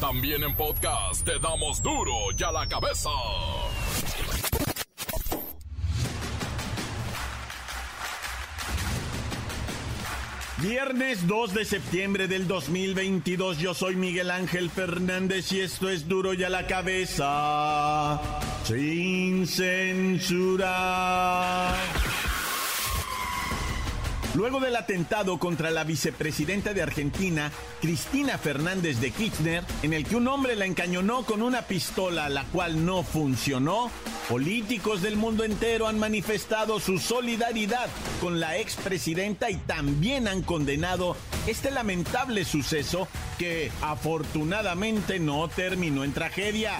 También en podcast te damos duro y a la cabeza. Viernes 2 de septiembre del 2022, yo soy Miguel Ángel Fernández y esto es duro y a la cabeza, sin censura. Luego del atentado contra la vicepresidenta de Argentina, Cristina Fernández de Kirchner, en el que un hombre la encañonó con una pistola, la cual no funcionó, políticos del mundo entero han manifestado su solidaridad con la expresidenta y también han condenado este lamentable suceso que afortunadamente no terminó en tragedia.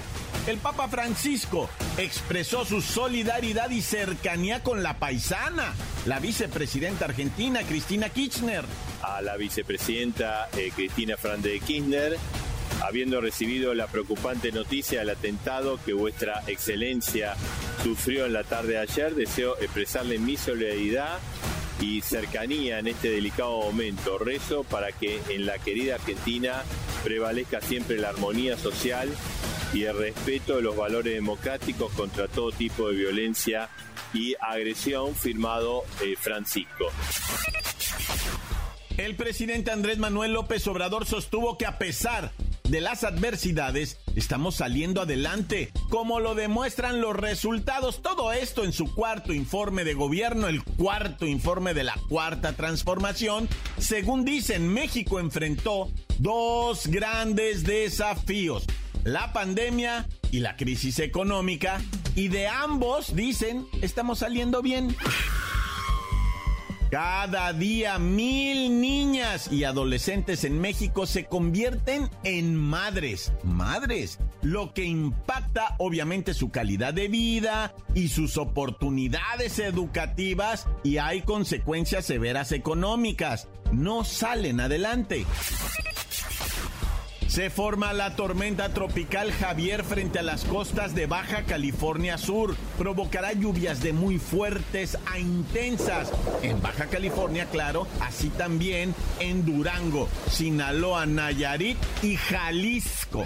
El Papa Francisco expresó su solidaridad y cercanía con la paisana, la vicepresidenta argentina Cristina Kirchner. A la vicepresidenta eh, Cristina Fernández de Kirchner, habiendo recibido la preocupante noticia del atentado que vuestra excelencia sufrió en la tarde de ayer, deseo expresarle mi solidaridad y cercanía en este delicado momento. Rezo para que en la querida Argentina prevalezca siempre la armonía social y el respeto de los valores democráticos contra todo tipo de violencia y agresión, firmado eh, Francisco. El presidente Andrés Manuel López Obrador sostuvo que a pesar de las adversidades, estamos saliendo adelante, como lo demuestran los resultados. Todo esto en su cuarto informe de gobierno, el cuarto informe de la cuarta transformación. Según dicen, México enfrentó dos grandes desafíos, la pandemia y la crisis económica, y de ambos, dicen, estamos saliendo bien. Cada día mil niñas y adolescentes en México se convierten en madres, madres, lo que impacta obviamente su calidad de vida y sus oportunidades educativas y hay consecuencias severas económicas. No salen adelante. Se forma la tormenta tropical Javier frente a las costas de Baja California Sur. Provocará lluvias de muy fuertes a intensas en Baja California, claro, así también en Durango, Sinaloa, Nayarit y Jalisco.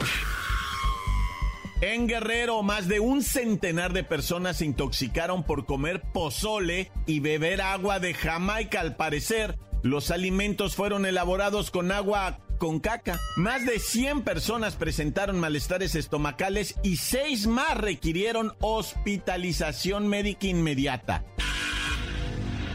En Guerrero, más de un centenar de personas se intoxicaron por comer pozole y beber agua de Jamaica. Al parecer, los alimentos fueron elaborados con agua con caca. Más de 100 personas presentaron malestares estomacales y 6 más requirieron hospitalización médica inmediata.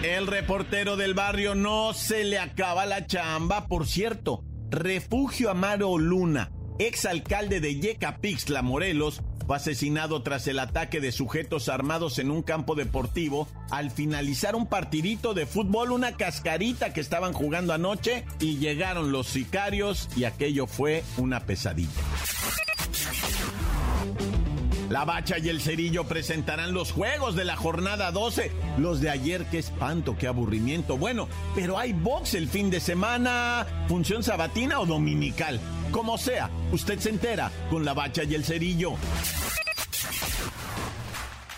El reportero del barrio no se le acaba la chamba, por cierto. Refugio Amaro Luna, exalcalde de Yecapixtla, Morelos, fue asesinado tras el ataque de sujetos armados en un campo deportivo al finalizar un partidito de fútbol, una cascarita que estaban jugando anoche y llegaron los sicarios y aquello fue una pesadilla. La Bacha y el Cerillo presentarán los juegos de la jornada 12. Los de ayer, qué espanto, qué aburrimiento. Bueno, pero hay box el fin de semana, función sabatina o dominical. Como sea, usted se entera con la Bacha y el Cerillo.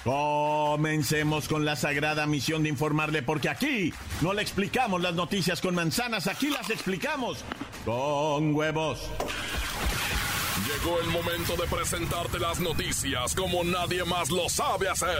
Comencemos con la sagrada misión de informarle, porque aquí no le explicamos las noticias con manzanas, aquí las explicamos con huevos. Llegó el momento de presentarte las noticias como nadie más lo sabe hacer.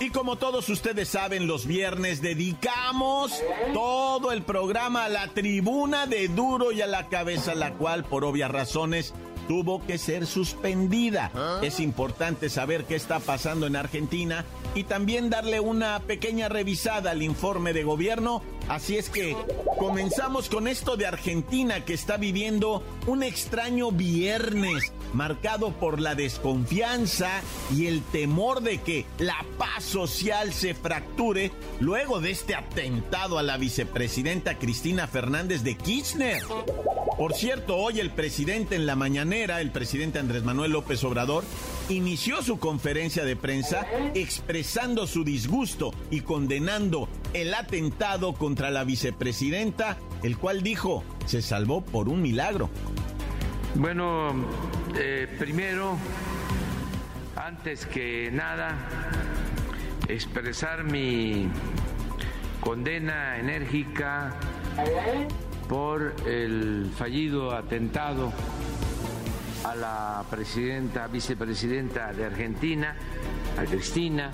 Y como todos ustedes saben, los viernes dedicamos todo el programa a la tribuna de duro y a la cabeza, la cual por obvias razones tuvo que ser suspendida. Es importante saber qué está pasando en Argentina y también darle una pequeña revisada al informe de gobierno Así es que comenzamos con esto de Argentina que está viviendo un extraño viernes marcado por la desconfianza y el temor de que la paz social se fracture luego de este atentado a la vicepresidenta Cristina Fernández de Kirchner. Por cierto, hoy el presidente en la mañanera, el presidente Andrés Manuel López Obrador, inició su conferencia de prensa expresando su disgusto y condenando el atentado contra la vicepresidenta, el cual dijo se salvó por un milagro. Bueno, eh, primero, antes que nada, expresar mi condena enérgica por el fallido atentado a la presidenta, vicepresidenta de Argentina, a Cristina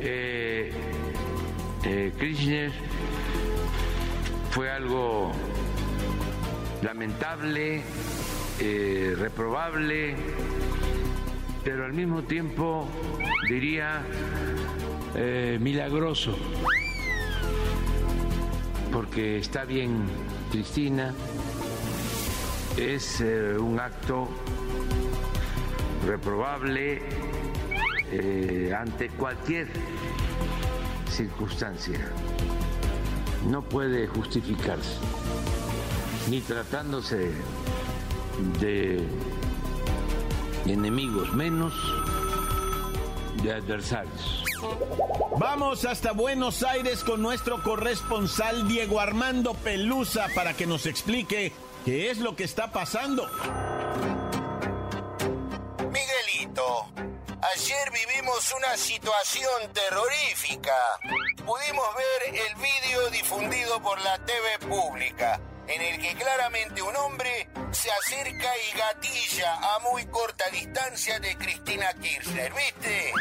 eh, eh, Kirchner. Fue algo lamentable, eh, reprobable, pero al mismo tiempo diría eh, milagroso, porque está bien Cristina, es eh, un acto reprobable ante cualquier circunstancia, no puede justificarse ni tratándose de enemigos, menos de adversarios. Vamos hasta Buenos Aires con nuestro corresponsal Diego Armando Pelusa para que nos explique qué es lo que está pasando. Miguelito, ayer vivimos una situación terrorífica. Pudimos ver el vídeo difundido por la TV pública en el que claramente un hombre se acerca y gatilla a muy corta distancia de Cristina Kirchner, ¿viste?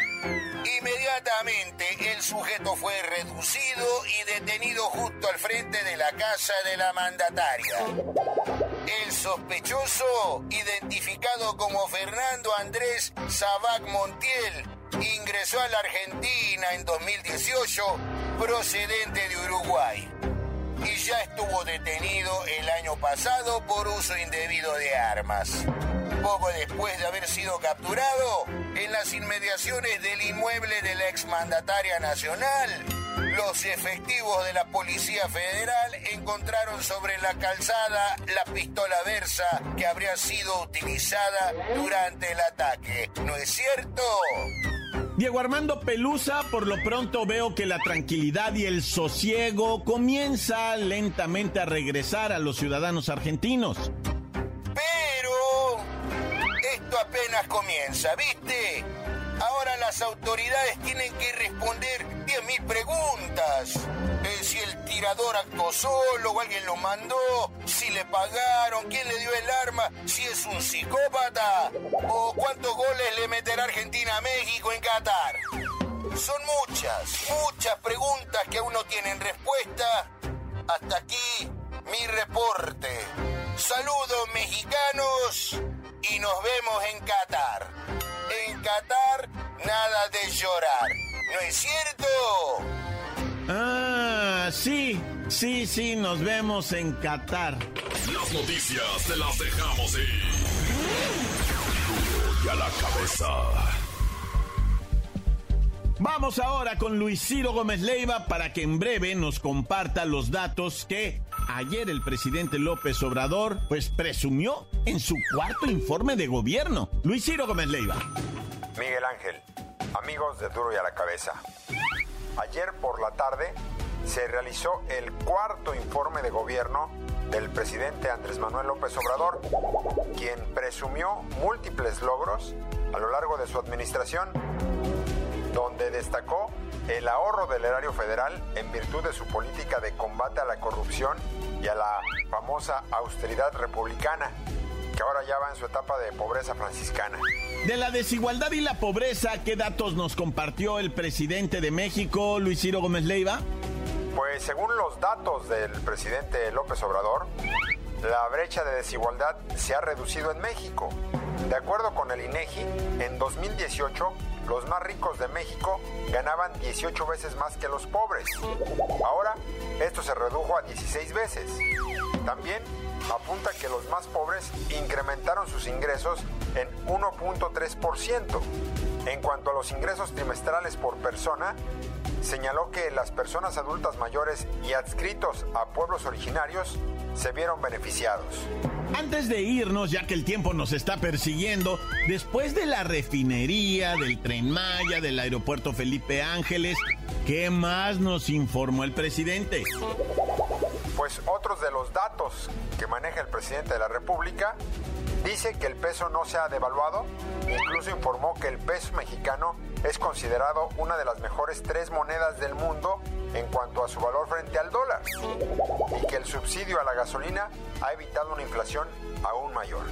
Inmediatamente el sujeto fue reducido y detenido justo al frente de la casa de la mandataria. El sospechoso, identificado como Fernando Andrés Sabac Montiel, ingresó a la Argentina en 2018 procedente de Uruguay y ya estuvo detenido el año pasado por uso indebido de armas. Poco después de haber sido capturado, en las inmediaciones del inmueble de la exmandataria nacional, los efectivos de la Policía Federal encontraron sobre la calzada la pistola Versa que habría sido utilizada durante el ataque. ¿No es cierto? Diego Armando Pelusa, por lo pronto veo que la tranquilidad y el sosiego comienza lentamente a regresar a los ciudadanos argentinos. Comienza, ¿viste? Ahora las autoridades tienen que responder 10.000 preguntas. Eh, si el tirador actuó solo o alguien lo mandó, si le pagaron, quién le dio el arma, si es un psicópata o cuántos goles le meterá Argentina a México en Qatar. Son muchas, muchas preguntas que aún no tienen respuesta. Hasta aquí mi reporte. Saludos mexicanos y nos vemos en Qatar. En Qatar, nada de llorar. ¿No es cierto? Ah, sí, sí, sí, nos vemos en Qatar. Las noticias te las dejamos ir. y a la cabeza. Vamos ahora con Luis Ciro Gómez Leiva para que en breve nos comparta los datos que ayer el presidente López Obrador pues presumió en su cuarto informe de gobierno. Luis Ciro Gómez Leiva. Miguel Ángel, amigos de Duro y a la cabeza. Ayer por la tarde se realizó el cuarto informe de gobierno del presidente Andrés Manuel López Obrador, quien presumió múltiples logros a lo largo de su administración, donde destacó el ahorro del erario federal en virtud de su política de combate a la corrupción y a la famosa austeridad republicana, que ahora ya va en su etapa de pobreza franciscana. De la desigualdad y la pobreza, ¿qué datos nos compartió el presidente de México, Luis Ciro Gómez Leiva? Pues según los datos del presidente López Obrador, la brecha de desigualdad se ha reducido en México. De acuerdo con el INEGI, en 2018 los más ricos de México ganaban 18 veces más que los pobres. Ahora, esto se redujo a 16 veces. También apunta que los más pobres incrementaron sus ingresos en 1.3%. En cuanto a los ingresos trimestrales por persona, señaló que las personas adultas mayores y adscritos a pueblos originarios se vieron beneficiados. Antes de irnos, ya que el tiempo nos está persiguiendo, después de la refinería, del tren Maya, del aeropuerto Felipe Ángeles, ¿qué más nos informó el presidente? Pues otros de los datos que maneja el presidente de la República dice que el peso no se ha devaluado, incluso informó que el peso mexicano es considerado una de las mejores tres monedas del mundo en cuanto a su valor frente al dólar y que el subsidio a la gasolina ha evitado una inflación aún mayor.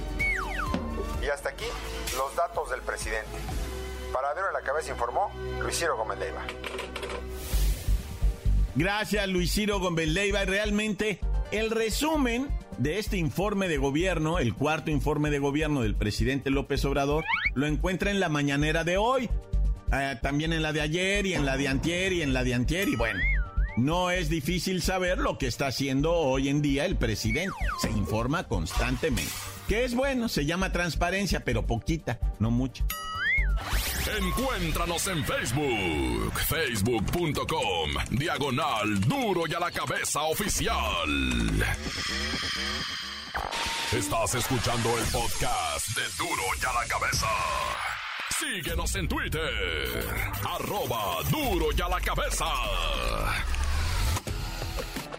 Y hasta aquí los datos del presidente. Para Duro de la Cabeza informó Luis Ciro Gómez Leiva. Gracias Luis Ciro Gómez Leiva. Realmente el resumen de este informe de gobierno, el cuarto informe de gobierno del presidente López Obrador, lo encuentra en la mañanera de hoy. Eh, también en la de ayer y en la de antier y en la de antier y bueno. No es difícil saber lo que está haciendo hoy en día el presidente. Se informa constantemente. Que es bueno, se llama transparencia, pero poquita, no mucha. Encuéntranos en Facebook, facebook.com, diagonal duro y a la cabeza oficial. Estás escuchando el podcast de duro y a la cabeza. Síguenos en Twitter, arroba duro y a la cabeza.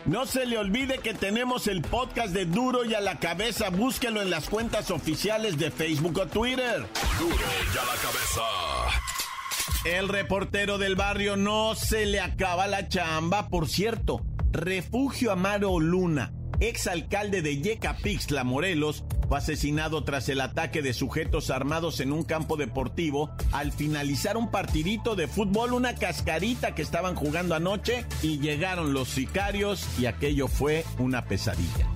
No se le olvide que tenemos el podcast de Duro y a la cabeza. Búsquelo en las cuentas oficiales de Facebook o Twitter. Duro y a la cabeza. El reportero del barrio no se le acaba la chamba. Por cierto, Refugio Amaro Luna, exalcalde de Yecapixtla, Morelos, fue asesinado tras el ataque de sujetos armados en un campo deportivo al finalizar un partidito de fútbol, una cascarita que estaban jugando anoche y llegaron los sicarios y aquello fue una pesadilla.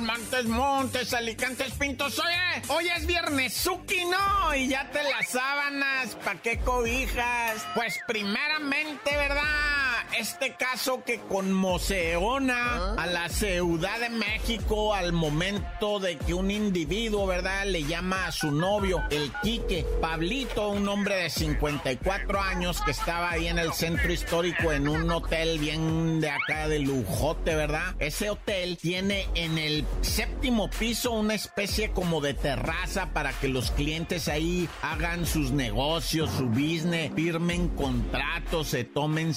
Montes, Montes, Alicantes, Pintos. Oye, hoy es viernes, Suki, ¿no? Y ya te las sábanas, ¿pa' qué cobijas? Pues primeramente, ¿verdad? Este caso que conmociona ¿Ah? a la Ciudad de México al momento de que un individuo, ¿verdad?, le llama a su novio, el Quique, Pablito, un hombre de 54 años que estaba ahí en el centro histórico en un hotel bien de acá de lujote, ¿verdad? Ese hotel tiene en el séptimo piso una especie como de terraza para que los clientes ahí hagan sus negocios, su business, firmen contratos, se tomen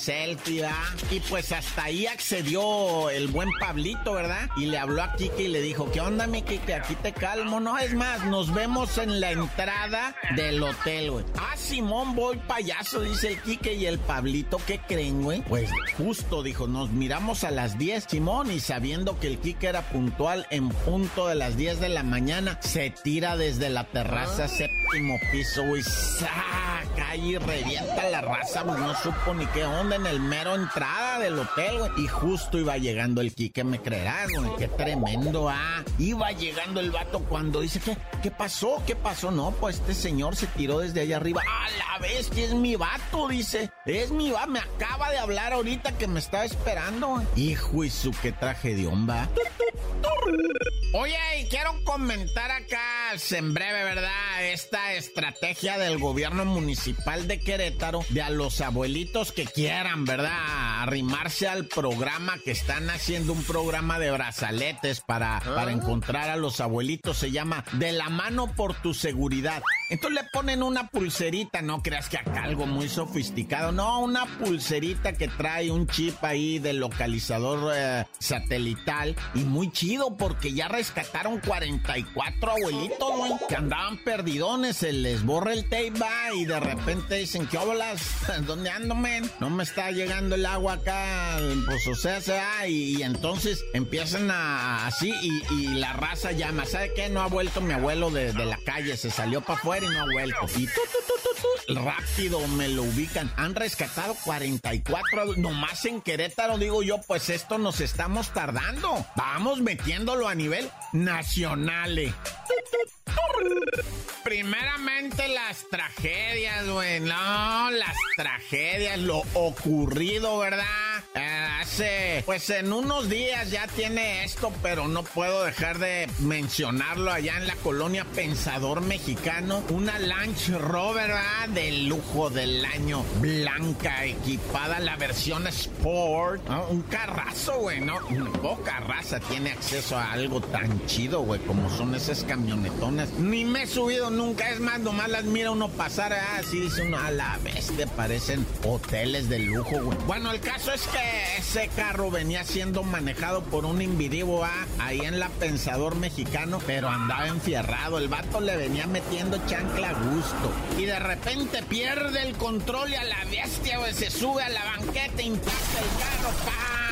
y pues hasta ahí accedió el buen Pablito, ¿verdad? Y le habló a Kike y le dijo, ¿qué onda, mi Kike? Aquí te calmo. No, es más, nos vemos en la entrada del hotel, güey. Ah, Simón, voy payaso, dice el Kike y el Pablito. ¿Qué creen, güey? Pues justo, dijo, nos miramos a las 10, Simón, y sabiendo que el Kike era puntual en punto de las 10 de la mañana, se tira desde la terraza ah. séptimo piso, güey. Saca y revienta la raza, güey. No supo ni qué onda en el mero entrada del hotel, güey. Y justo iba llegando el Quique, me creerás, güey. Qué tremendo, ah. Iba llegando el vato cuando dice, ¿qué, ¿qué pasó? ¿Qué pasó? No, pues este señor se tiró desde allá arriba. A la vez que es mi vato, dice. Es mi vato, me acaba de hablar ahorita que me estaba esperando. Hijo y su qué tragedión, va. Oye, y quiero comentar acá en breve, ¿verdad? Esta estrategia del gobierno municipal de Querétaro de a los abuelitos que quieran, ¿verdad? Arrimarse al programa que están haciendo un programa de brazaletes para, para encontrar a los abuelitos. Se llama De la mano por tu seguridad. Entonces le ponen una pulserita, no creas que acá algo muy sofisticado, no, una pulserita que trae un chip ahí de localizador eh, satelital y muy chido porque ya rescataron 44 abuelitos, güey, que andaban perdidones, se les borra el tape y de repente dicen, ¿qué olas? ¿Dónde ando, men? No me está llegando el agua acá, pues o sea, sea, y, entonces empiezan a así y, la raza llama, ¿sabe qué? No ha vuelto mi abuelo de, la calle, se salió para afuera y no ha vuelto. Y rápido me lo ubican. Han rescatado 44, nomás en Querétaro, digo yo, pues esto nos estamos tardando. Vamos metiéndolo a nivel nacional. Primeramente las tragedias, güey. No, las tragedias, lo ocurrido, ¿verdad? Eh, hace, pues en unos días ya tiene esto, pero no puedo dejar de mencionarlo allá en la colonia Pensador Mexicano. Una Lunch Rover, ¿verdad? De lujo del año, blanca, equipada, la versión Sport. Un carrazo, güey, ¿no? Poca raza tiene acceso a algo tan chido, güey, como son esas camionetonas. Ni me he subido nunca, es más, nomás las mira uno pasar, así dice uno, a la te parecen hoteles de lujo, güey. Bueno, el caso es que ese carro venía siendo manejado por un individuo ¿ah? ahí en la Pensador Mexicano, pero andaba enfierrado. El vato le venía metiendo chancla a gusto. Y de repente pierde el control y a la bestia, güey, se sube a la banqueta, impacta el carro, ¡pam!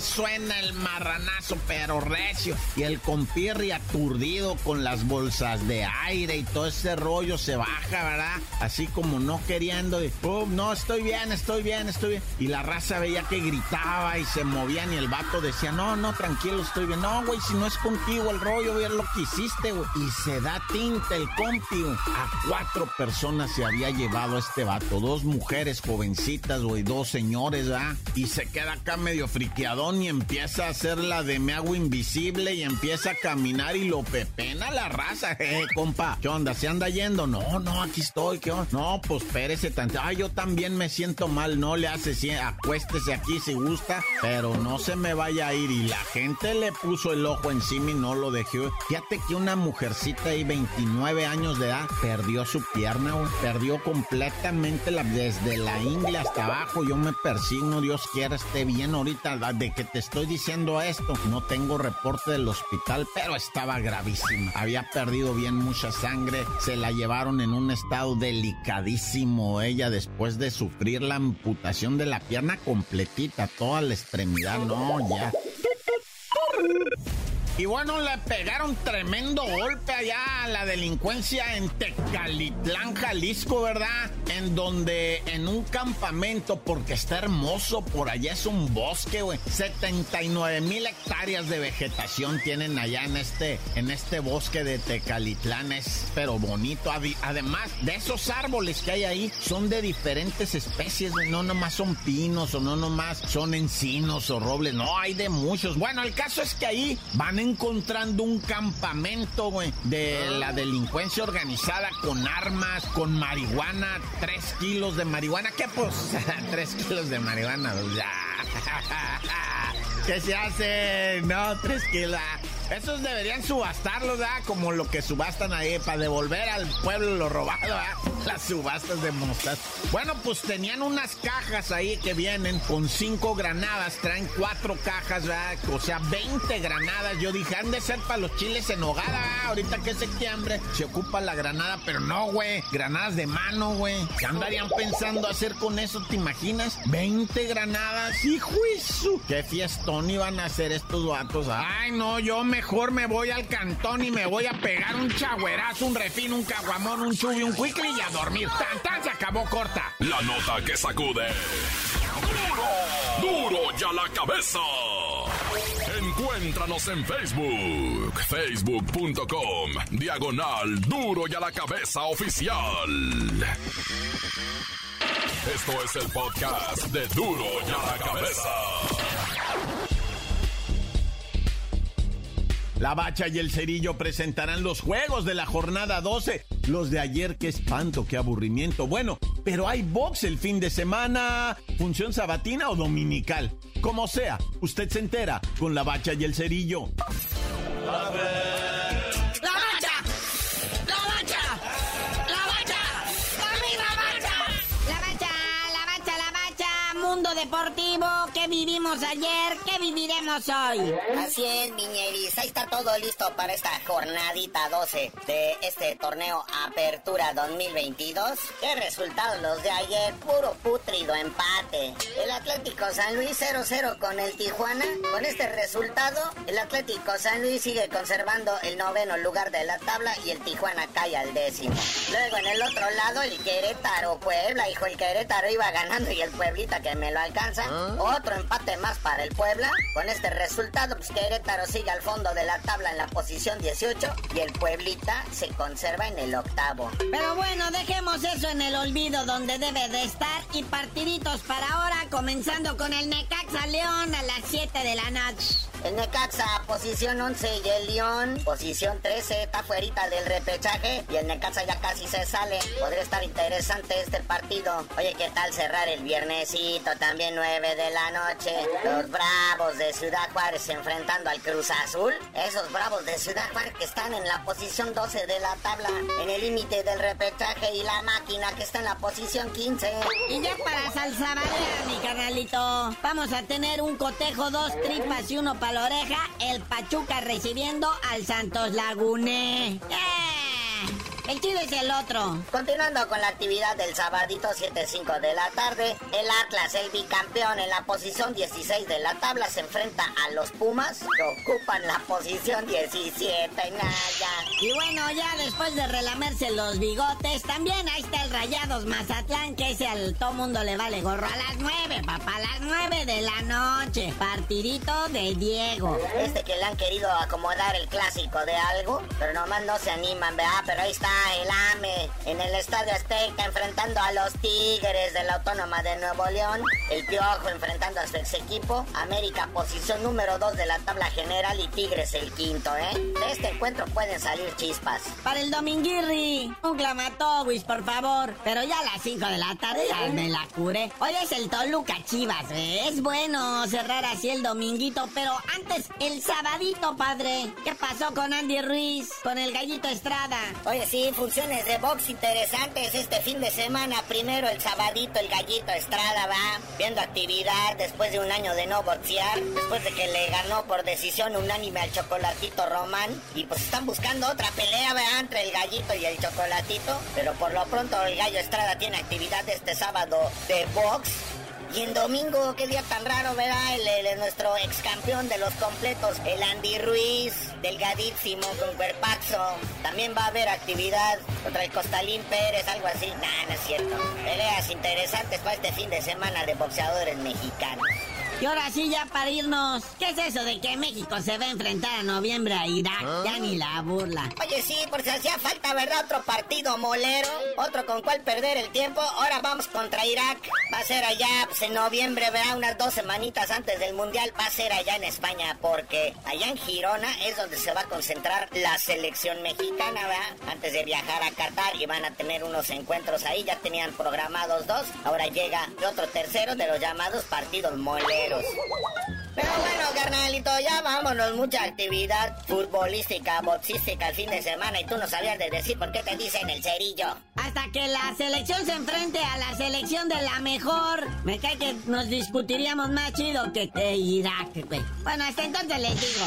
Suena el marranazo, pero recio. Y el compirri aturdido con las bolsas de aire y todo ese rollo se baja, ¿verdad? Así como no queriendo. Y, no, estoy bien, estoy bien, estoy bien. Y la raza veía que gritaba y se movían y el vato decía, no, no, tranquilo, estoy bien. No, güey, si no es contigo el rollo, ver lo que hiciste, güey. Y se da tinta el compi, A cuatro personas se había llevado este vato. Dos mujeres jovencitas, güey, dos señores, ¿verdad? Y se queda acá medio friqueado y empieza a hacer la de me hago invisible y empieza a caminar y lo pepena la raza. Eh, compa, ¿qué onda? ¿Se anda yendo? No, no, aquí estoy, ¿qué onda? No, pues espérese tanto. Ay, yo también me siento mal, no le hace, si acuéstese aquí si gusta, pero no se me vaya a ir. Y la gente le puso el ojo encima y no lo dejó. Fíjate que una mujercita de 29 años de edad perdió su pierna, perdió completamente la, desde la ingle hasta abajo. Yo me persigno, Dios quiera esté bien ahorita de que te estoy diciendo esto. No tengo reporte del hospital, pero estaba gravísima. Había perdido bien mucha sangre. Se la llevaron en un estado delicadísimo ella después de sufrir la amputación de la pierna completita, toda la extremidad. No, ya. Y bueno, le pegaron tremendo golpe allá a la delincuencia en Tecalitlán, Jalisco, ¿verdad? En donde en un campamento, porque está hermoso, por allá es un bosque, güey. 79 mil hectáreas de vegetación tienen allá en este, en este bosque de Tecalitlán. Es pero bonito. Además de esos árboles que hay ahí, son de diferentes especies, No nomás son pinos o no nomás son encinos o robles. No, hay de muchos. Bueno, el caso es que ahí van encontrando un campamento, de la delincuencia organizada con armas, con marihuana, tres kilos de marihuana. ¿Qué pues? tres kilos de marihuana, pues. ¿Qué se hace? No, tres kilos. Esos deberían subastarlos, ¿verdad? Como lo que subastan ahí para devolver al pueblo lo robado, ¿verdad? Las subastas de mostaza. Bueno, pues tenían unas cajas ahí que vienen con cinco granadas, traen cuatro cajas, ¿verdad? O sea, 20 granadas. Yo dije, han de ser para los chiles en hogada, ahorita que es septiembre se ocupa la granada, pero no, güey. Granadas de mano, güey. ¿Qué andarían pensando hacer con eso, te imaginas? 20 granadas, hijo eso. Qué fiestón iban a hacer estos vatos. Ay, no, yo me mejor me voy al cantón y me voy a pegar un chagüerazo, un refín, un caguamón, un chubi, un cuicli y a dormir. Tan, tan, se acabó corta. La nota que sacude. ¡Duro! ¡Duro ya la cabeza! Encuéntranos en Facebook, facebook.com, diagonal Duro y a la cabeza oficial. Esto es el podcast de Duro y a la cabeza. La Bacha y el Cerillo presentarán los juegos de la jornada 12. Los de ayer, qué espanto, qué aburrimiento. Bueno, pero hay box el fin de semana, función sabatina o dominical. Como sea, usted se entera con la Bacha y el Cerillo. Deportivo que vivimos ayer, que viviremos hoy. Así es, Miñeris. Ahí está todo listo para esta jornadita 12 de este torneo Apertura 2022. ¿Qué resultados los de ayer? Puro putrido empate. El Atlético San Luis 0-0 con el Tijuana. Con este resultado, el Atlético San Luis sigue conservando el noveno lugar de la tabla y el Tijuana cae al décimo. Luego en el otro lado, el Querétaro Puebla. Hijo, el Querétaro iba ganando y el Pueblita que me lo alcanza alcanza. Otro empate más para el Puebla. Con este resultado, pues Querétaro sigue al fondo de la tabla en la posición 18 y el Pueblita se conserva en el octavo. Pero bueno, dejemos eso en el olvido donde debe de estar y partiditos para ahora, comenzando con el Necaxa León a las 7 de la noche. El Necaxa, posición 11 y el León, posición 13, está fuerita del repechaje y el Necaxa ya casi se sale. Podría estar interesante este partido. Oye, ¿qué tal cerrar el viernesito? También 9 de la noche. Los Bravos de Ciudad Juárez enfrentando al Cruz Azul. Esos Bravos de Ciudad Juárez que están en la posición 12 de la tabla, en el límite del repechaje y la máquina que está en la posición 15. Y ya para salsa mi canalito, vamos a tener un cotejo, dos tripas y uno para la oreja, el Pachuca recibiendo al Santos Lagune. El chido es el otro. Continuando con la actividad del sabadito 7-5 de la tarde, el Atlas, el bicampeón en la posición 16 de la tabla, se enfrenta a los Pumas, que ocupan la posición 17. Naya. Y bueno, ya después de relamerse los bigotes, también ahí está el Rayados Mazatlán, que ese al todo mundo le vale gorro. A las 9, papá, a las 9 de la noche. Partidito de Diego. Este que le han querido acomodar el clásico de algo, pero nomás no se animan, ¿verdad? Pero ahí está el AME en el Estadio Azteca enfrentando a los Tigres de la Autónoma de Nuevo León. El Piojo enfrentando a su ex equipo. América posición número 2 de la tabla general y Tigres el quinto, ¿eh? De este encuentro pueden salir chispas. Para el Dominguirri, un clamatowis, por favor. Pero ya a las 5 de la tarde ya me la curé. Hoy es el Toluca Chivas, ¿eh? Es bueno cerrar así el dominguito, pero antes el sabadito, padre. ¿Qué pasó con Andy Ruiz? Con el gallito Estrada. Oye, sí, funciones de box interesantes este fin de semana. Primero el sabadito, el gallito Estrada va viendo actividad después de un año de no boxear. Después de que le ganó por decisión unánime al chocolatito Román. Y pues están buscando otra pelea, ¿verdad? Entre el gallito y el chocolatito. Pero por lo pronto el gallo Estrada tiene actividad este sábado de box. Y en domingo, qué día tan raro, ¿verdad? El, nuestro ex campeón de los completos, el Andy Ruiz, delgadísimo, con cuerpazo. También va a haber actividad contra el Costalín Pérez, algo así. Nah, no es cierto. Peleas interesantes para este fin de semana de boxeadores mexicanos. Y ahora sí, ya para irnos, ¿qué es eso de que México se va a enfrentar a noviembre a Irak? ¿Ah? Ya ni la burla. Oye, sí, por si hacía falta, ¿verdad? Otro partido molero, otro con cual perder el tiempo. Ahora vamos contra Irak. Va a ser allá, pues en noviembre, ¿verdad? Unas dos semanitas antes del Mundial. Va a ser allá en España, porque allá en Girona es donde se va a concentrar la selección mexicana, ¿verdad? Antes de viajar a Qatar y van a tener unos encuentros ahí. Ya tenían programados dos. Ahora llega otro tercero de los llamados partidos moleros. Pero bueno, carnalito, ya vámonos. Mucha actividad futbolística, boxística el fin de semana y tú no sabías de decir por qué te dicen el cerillo. Hasta que la selección se enfrente a la selección de la mejor. Me cae que nos discutiríamos más chido que te Irak, güey. Bueno, hasta entonces les digo.